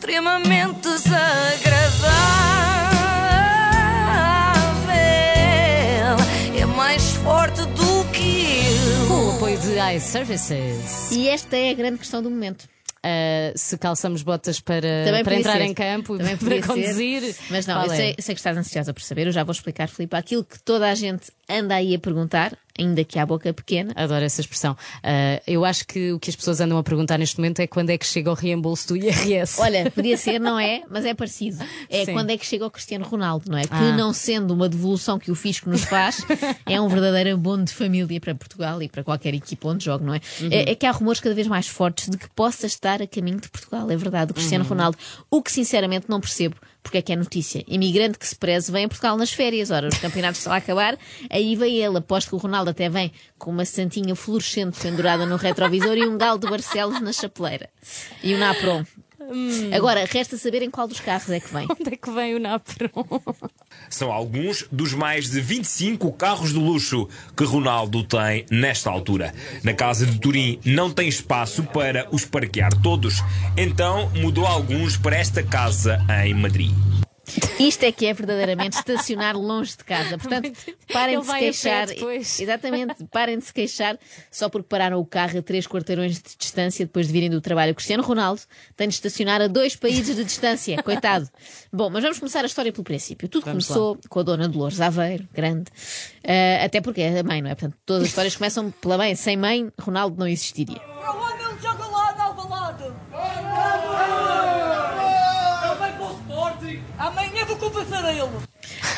extremamente desagradável. É mais forte do que eu. Com o apoio de iServices. E esta é a grande questão do momento. Uh, se calçamos botas para, Também para entrar ser. em campo Também podia para ser. conduzir. Mas não, Qual eu é? sei, sei que estás ansiosa por saber, eu já vou explicar, Filipe, aquilo que toda a gente anda aí a perguntar, ainda que à boca pequena. Adoro essa expressão. Uh, eu acho que o que as pessoas andam a perguntar neste momento é quando é que chega o reembolso do IRS. Olha, podia ser, não é? Mas é parecido. É Sim. quando é que chega o Cristiano Ronaldo, não é? Que Ah. não sendo uma devolução que o Fisco nos faz, é um verdadeiro abono de família para Portugal e para qualquer equipa onde jogue, não é? Uhum. é? é que há rumores cada vez mais fortes de que possa estar a caminho de Portugal, é verdade, o Cristiano Uhum. Ronaldo. O que sinceramente não percebo. Porque é que é notícia. Imigrante que se preze vem a Portugal nas férias. Ora, os campeonatos estão a acabar, aí vem ele. Aposto que o Ronaldo até vem com uma santinha fluorescente pendurada no retrovisor e um galo de Barcelos na chapeleira. E o Napron. Agora, resta saber em qual dos carros é que vem. Onde é que vem o Napron? São alguns dos mais de 25 carros de luxo que Ronaldo tem nesta altura. Na casa de Turim não tem espaço para os parquear todos, então mudou alguns para esta casa em Madrid. Isto é que é verdadeiramente estacionar longe de casa. Portanto, parem Ele de se queixar. depois. Exatamente, parem de se queixar só porque pararam o carro a três quarteirões de distância depois de virem do trabalho. O Cristiano Ronaldo tem de estacionar a dois países de distância. Coitado. Bom, mas vamos começar a história pelo princípio. Tudo Vamos começou com a dona Dolores Aveiro, grande. Ah, até porque é a mãe, não é? Portanto, todas as histórias começam pela mãe. Sem mãe, Ronaldo não existiria. Para onde ele joga lá na Alvalade? Ele vai para o Sporting. Amanhã vou convencer a ele.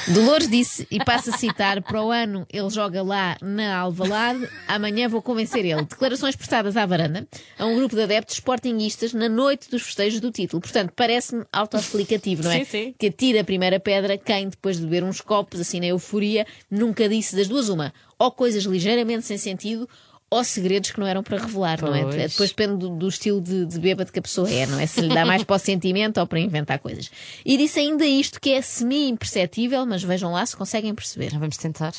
Dolores disse, e passa a citar, para o ano ele joga lá na Alvalade, amanhã vou convencer ele. Declarações prestadas à varanda a um grupo de adeptos sportinguistas na noite dos festejos do título. Portanto, parece-me autoexplicativo, não é? Sim, sim. Que atira a primeira pedra quem, depois de beber uns copos, assim na euforia, nunca disse das duas uma. Ou coisas ligeiramente sem sentido, ou segredos que não eram para revelar, não é? Pois. Depois depende do, do estilo de, de bêbado que a pessoa é, não é? Se lhe dá mais para o sentimento ou para inventar coisas. E disse ainda isto que é semi-imperceptível, mas vejam lá se conseguem perceber. Vamos tentar.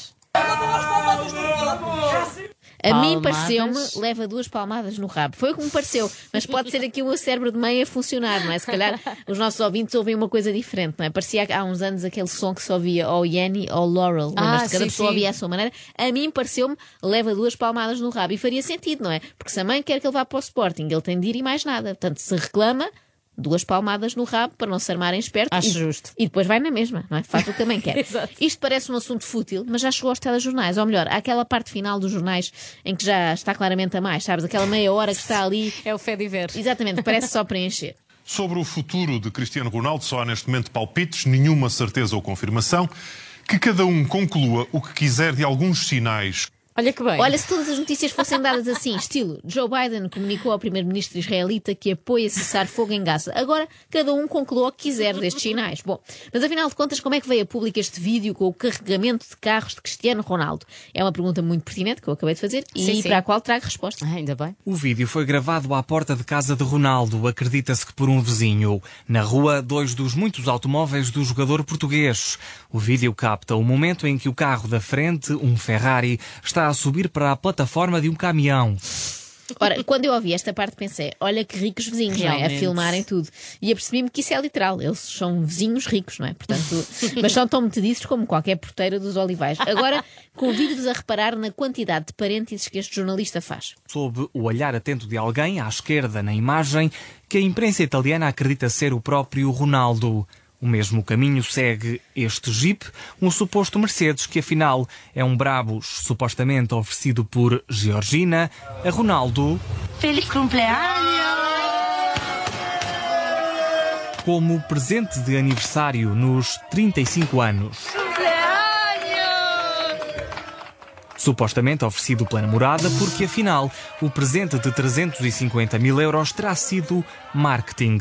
A mim pareceu-me, leva duas palmadas no rabo. Foi o que me pareceu, mas pode ser aqui o meu cérebro de meia a funcionar, não é? Se calhar os nossos ouvintes ouvem uma coisa diferente, não é? Parecia há uns anos aquele som que só ouvia ou Yanni ou Laurel, Ah, mas cada sim, pessoa sim. ouvia à sua maneira. A mim pareceu-me, leva duas palmadas no rabo. E faria sentido, não é? Porque se a mãe quer que ele vá para o Sporting, ele tem de ir e mais nada. Portanto, se reclama, duas palmadas no rabo para não se armarem esperto. Acho e, justo. E depois vai na mesma, não é? Faz o que mãe quer. Exato. Isto parece um assunto fútil, mas já chegou aos telejornais. Ou melhor, àquela parte final dos jornais em que já está claramente a mais, sabes? Aquela meia hora que está ali. É o fé de ver. Exatamente, parece só preencher. Sobre o futuro de Cristiano Ronaldo, só há neste momento palpites, nenhuma certeza ou confirmação. Que cada um conclua o que quiser de alguns sinais. Olha que bem. Olha, se todas as notícias fossem dadas assim, estilo Joe Biden comunicou ao primeiro-ministro israelita que apoia cessar fogo em Gaza. Agora, cada um conclua o que quiser destes sinais. Bom, mas afinal de contas, como é que veio a público este vídeo com o carregamento de carros de Cristiano Ronaldo? É uma pergunta muito pertinente que eu acabei de fazer e Sim, sim. para a qual trago resposta. Ah, ainda bem. O vídeo foi gravado à porta de casa de Ronaldo, acredita-se que por um vizinho. Na rua, dois dos muitos automóveis do jogador português. O vídeo capta o momento em que o carro da frente, um Ferrari, está a subir para a plataforma de um caminhão. Ora, quando eu ouvi esta parte pensei, olha que ricos vizinhos, não é? A filmarem tudo. E apercebi-me que isso é literal. Eles são vizinhos ricos, não é? Portanto, mas são tão metediços como qualquer porteira dos olivais. Agora, convido-vos a reparar na quantidade de parênteses que este jornalista faz. Sob o olhar atento de alguém, à esquerda na imagem, que a imprensa italiana acredita ser o próprio Ronaldo. O mesmo caminho segue este Jeep, um suposto Mercedes que afinal é um Brabus supostamente oferecido por Georgina a Ronaldo Feliz cumpleaños. como presente de aniversário nos 35 anos. Supostamente oferecido pela namorada, porque afinal o presente de 350 mil euros terá sido marketing.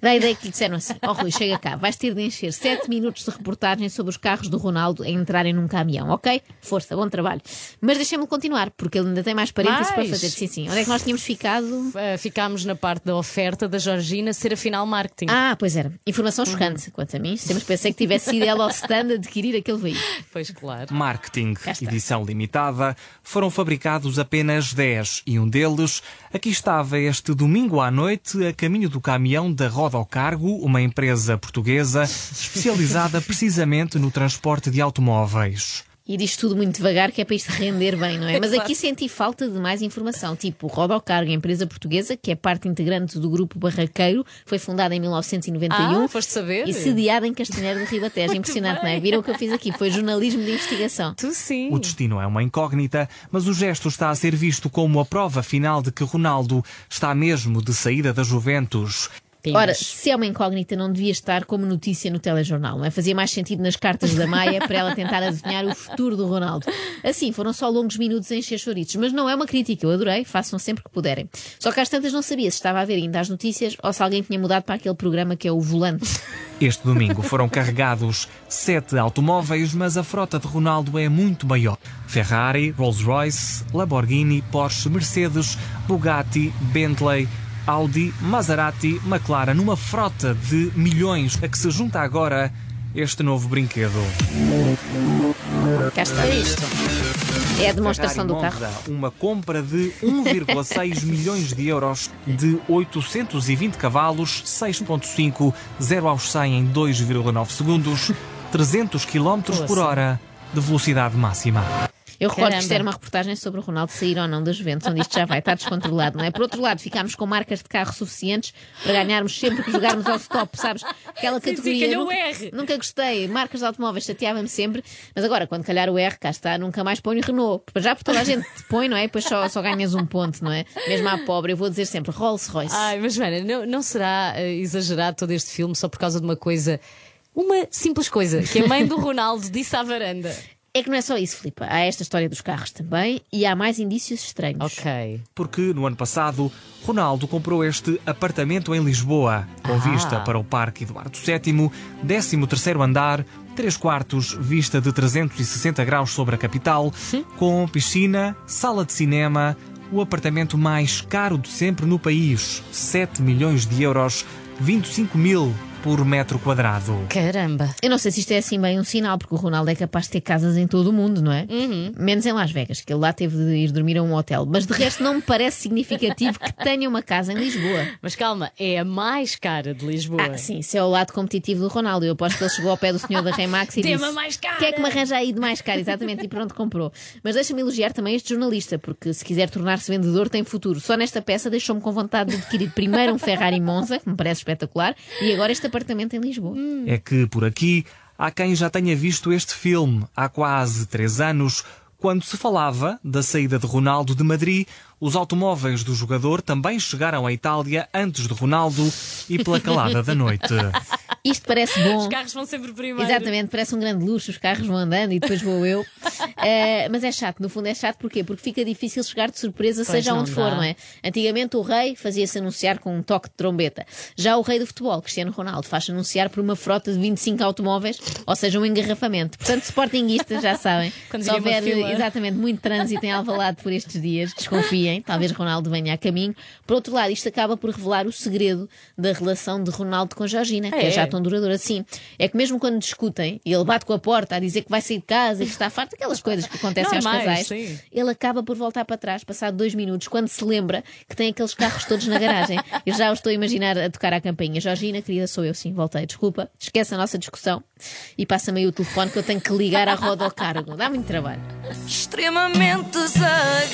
Dá a ideia que lhe disseram assim: Ó Rui, chega cá, vais ter de encher 7 minutos de reportagem sobre os carros do Ronaldo a entrarem num caminhão, ok? Força, bom trabalho. Mas deixem-me continuar, porque ele ainda tem mais parênteses para fazer. Sim, sim. Onde é que nós tínhamos ficado? Ah, ficámos na parte da oferta da Georgina ser afinal marketing. Ah, pois era. Informação chocante, quanto a mim. Sempre pensei que tivesse sido ela ao stand a adquirir aquele veículo. Pois claro. Marketing, edição limitada, foram fabricados apenas 10 e um deles Aqui estava este domingo à noite a caminho do caminhão da Rodocargo, uma empresa portuguesa especializada precisamente no transporte de automóveis. E diz tudo muito devagar, que é para isto render bem, não é? Mas aqui senti falta de mais informação. Tipo, Rodocargo, empresa portuguesa, que é parte integrante do grupo Barraqueiro, foi fundada em 1991. Ah, foste saber? E sediada em Castanheiro do Ribatejo. Impressionante, não é? Viram o que eu fiz aqui? Foi jornalismo de investigação. Tu sim. O destino é uma incógnita, mas o gesto está a ser visto como a prova final de que Ronaldo está mesmo de saída da Juventus. Ora, se é uma incógnita, não devia estar como notícia no telejornal, não é? Fazia mais sentido nas cartas da Maia para ela tentar adivinhar o futuro do Ronaldo. Assim, foram só longos minutos em encher chouritos, mas não é uma crítica, eu adorei, façam sempre que puderem. Só que às tantas não sabia se estava a ver ainda as notícias ou se alguém tinha mudado para aquele programa que é o Volante. Este domingo foram carregados sete automóveis, mas a frota de Ronaldo é muito maior. Ferrari, Rolls-Royce, Lamborghini, Porsche, Mercedes, Bugatti, Bentley, Audi, Maserati, McLaren, numa frota de milhões a que se junta agora este novo brinquedo. Cá está isto. É a demonstração do Ferrari carro. Monza, Uma compra de 1,6 milhões de euros, de 820 cavalos, 6,5, 0 aos 100 em 2,9 segundos, 300 km por hora de velocidade máxima. Eu recordo que isto era uma reportagem sobre o Ronaldo sair ou não da Juventus, onde isto já vai estar descontrolado, não é? Por outro lado, ficámos com marcas de carro suficientes para ganharmos sempre que jogarmos ao stop, sabes? Aquela Sim, sim, categoria. calhou o nunca, R. nunca gostei. Marcas de automóveis chateava-me sempre, mas agora, quando calhar o R, cá está, nunca mais ponho Renault. Já por toda a gente te põe, não é? Depois só, só ganhas um ponto, não é? Mesmo à pobre, eu vou dizer sempre Rolls Royce. Ai, mas Joana, não, não será eh, exagerado todo este filme só por causa de uma coisa, uma simples coisa, que a mãe do Ronaldo disse à varanda. É que não é só isso, Filipa. Há esta história dos carros também e há mais indícios estranhos. Ok. Porque no ano passado, Ronaldo comprou este apartamento em Lisboa, com Ah. vista para o Parque Eduardo VII, 13º andar, 3 quartos, vista de 360 graus sobre a capital, com piscina, sala de cinema, o apartamento mais caro de sempre no país, 7 milhões de euros, 25 mil por metro quadrado. Caramba. Eu não sei se isto é assim bem um sinal, porque o Ronaldo é capaz de ter casas em todo o mundo, não é? Menos em Las Vegas, que ele lá teve de ir dormir a um hotel. Mas de resto não me parece significativo que tenha uma casa em Lisboa. Mas calma, é a mais cara de Lisboa. Ah, sim, isso é o lado competitivo do Ronaldo. Eu aposto que ele chegou ao pé do senhor da Remax e disse: a mais cara." O que é que me arranja aí de mais caro? Exatamente, e pronto, comprou. Mas deixa-me elogiar também este jornalista, porque se quiser tornar-se vendedor, tem futuro. Só nesta peça deixou-me com vontade de adquirir primeiro um Ferrari Monza, que me parece espetacular, e agora este apartamento em Lisboa. É que por aqui há quem já tenha visto este filme há quase três anos, quando se falava da saída de Ronaldo de Madrid. Os automóveis do jogador também chegaram à Itália antes de Ronaldo e pela calada da noite. Isto parece bom. Os carros vão sempre primeiro. Exatamente, parece um grande luxo, os carros vão andando e depois vou eu. Eh, mas é chato, no fundo é chato porquê? Porque fica difícil chegar de surpresa, Pois seja onde for, dá. não é? Antigamente o rei fazia-se anunciar com um toque de trombeta. Já o rei do futebol, Cristiano Ronaldo, faz-se anunciar por uma frota de 25 automóveis, ou seja, um engarrafamento. Portanto, sportinguistas já sabem. Quando se houver exatamente muito trânsito em Alvalade por estes dias, talvez Ronaldo venha a caminho. Por outro lado, isto acaba por revelar o segredo da relação de Ronaldo com Georgina, que é É. já tão duradoura assim. É que mesmo quando discutem e ele bate com a porta a dizer que vai sair de casa e que está farto, aquelas coisas que acontecem aos Normais, casais, sim. ele acaba por voltar para trás, passado dois minutos, quando se lembra que tem aqueles carros todos na garagem. Eu já o estou a imaginar a tocar à campainha. Georgina, querida, sou eu, sim, voltei. Desculpa, esquece a nossa discussão e passa-me aí o telefone que eu tenho que ligar à roda ao cargo. Dá muito trabalho. extremamente desagradável.